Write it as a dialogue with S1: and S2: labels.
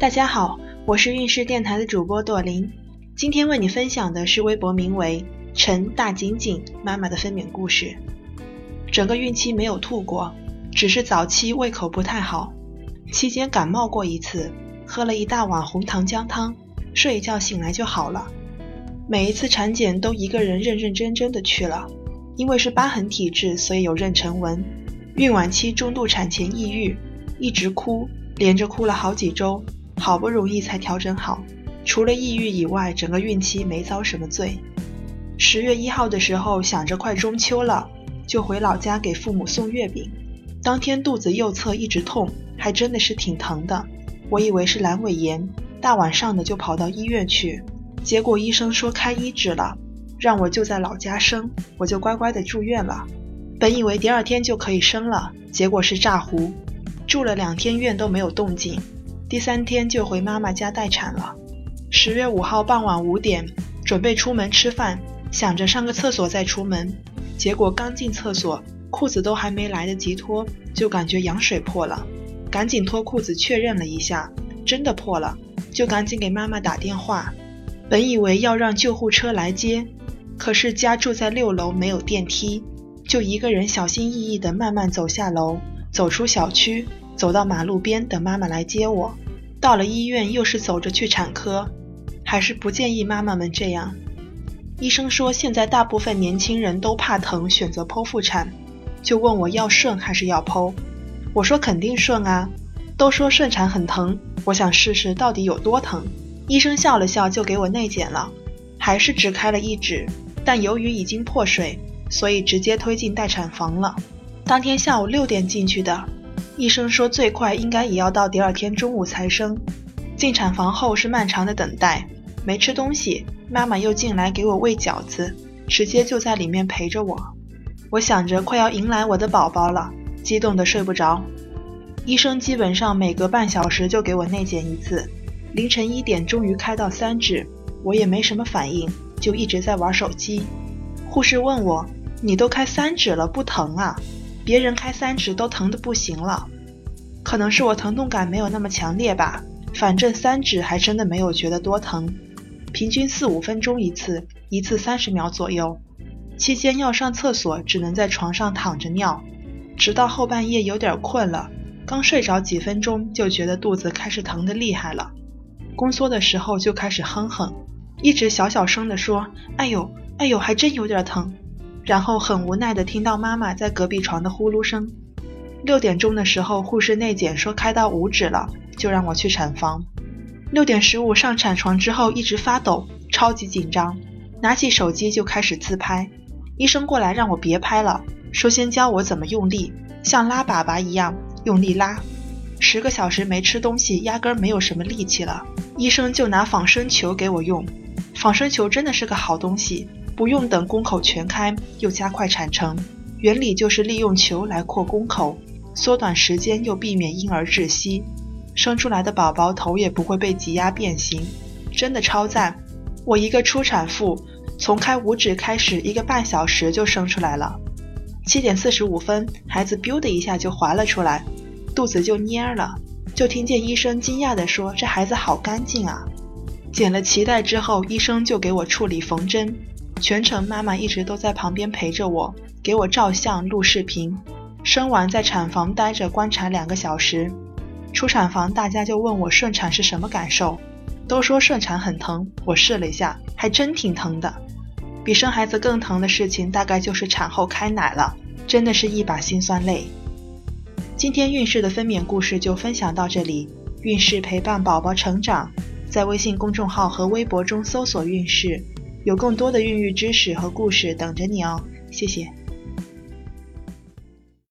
S1: 大家好，我是运势电台的主播朵琳，今天为你分享的是微博名为“陈大景景妈妈的分娩故事”。整个孕期没有吐过，只是早期胃口不太好，期间感冒过一次，喝了一大碗红糖姜汤，睡一觉醒来就好了。每一次产检都一个人认认真真的去了，因为是疤痕体质，所以有妊娠纹。孕晚期中度产前抑郁，一直哭，连着哭了好几周。好不容易才调整好，除了抑郁以外，整个孕期没遭什么罪。十月一号的时候，想着快中秋了，就回老家给父母送月饼。当天肚子右侧一直痛，还真的是挺疼的。我以为是阑尾炎，大晚上的就跑到医院去，结果医生说开一指了，让我就在老家生，我就乖乖的住院了。本以为第二天就可以生了，结果是炸糊，住了两天院都没有动静。第三天就回妈妈家待产了。十月五号傍晚五点，准备出门吃饭，想着上个厕所再出门，结果刚进厕所，裤子都还没来得及脱，就感觉羊水破了，赶紧脱裤子确认了一下，真的破了，就赶紧给妈妈打电话。本以为要让救护车来接，可是家住在六楼，没有电梯，就一个人小心翼翼地慢慢走下楼，走出小区。走到马路边等妈妈来接我，到了医院又是走着去产科，还是不建议妈妈们这样。医生说现在大部分年轻人都怕疼，选择剖腹产，就问我要顺还是要剖。我说肯定顺啊，都说顺产很疼，我想试试到底有多疼。医生笑了笑就给我内检了，还是只开了一指，但由于已经破水，所以直接推进待产房了。当天下午六点进去的。医生说最快应该也要到第二天中午才生。进产房后是漫长的等待，没吃东西，妈妈又进来给我喂饺子，直接就在里面陪着我。我想着快要迎来我的宝宝了，激动的睡不着。医生基本上每隔半小时就给我内检一次。凌晨一点终于开到三指，我也没什么反应，就一直在玩手机。护士问我：“你都开三指了，不疼啊？”别人开三指都疼得不行了，可能是我疼痛感没有那么强烈吧。反正三指还真的没有觉得多疼，平均四五分钟一次，一次三十秒左右。期间要上厕所，只能在床上躺着尿，直到后半夜有点困了，刚睡着几分钟就觉得肚子开始疼得厉害了。宫缩的时候就开始哼哼，一直小小声的说：“哎呦，哎呦，还真有点疼。”然后很无奈的听到妈妈在隔壁床的呼噜声。六点钟的时候，护士内检说开到五指了，就让我去产房。六点十五上产床之后一直发抖，超级紧张，拿起手机就开始自拍。医生过来让我别拍了，说先教我怎么用力，像拉粑粑一样用力拉。十个小时没吃东西，压根没有什么力气了。医生就拿仿生球给我用，仿生球真的是个好东西。不用等宫口全开，又加快产程，原理就是利用球来扩宫口，缩短时间又避免婴儿窒息，生出来的宝宝头也不会被挤压变形，真的超赞！我一个初产妇，从开五指开始，一个半小时就生出来了。七点四十五分，孩子 biu 的一下就滑了出来，肚子就蔫了，就听见医生惊讶地说：“这孩子好干净啊！”剪了脐带之后，医生就给我处理缝针。全程妈妈一直都在旁边陪着我，给我照相、录视频。生完在产房待着观察两个小时。出产房大家就问我顺产是什么感受，都说顺产很疼。我试了一下，还真挺疼的。比生孩子更疼的事情大概就是产后开奶了，真的是一把辛酸泪。今天孕势的分娩故事就分享到这里。孕势陪伴宝宝成长，在微信公众号和微博中搜索“孕势”。有更多的孕育知识和故事等着你哦，谢谢。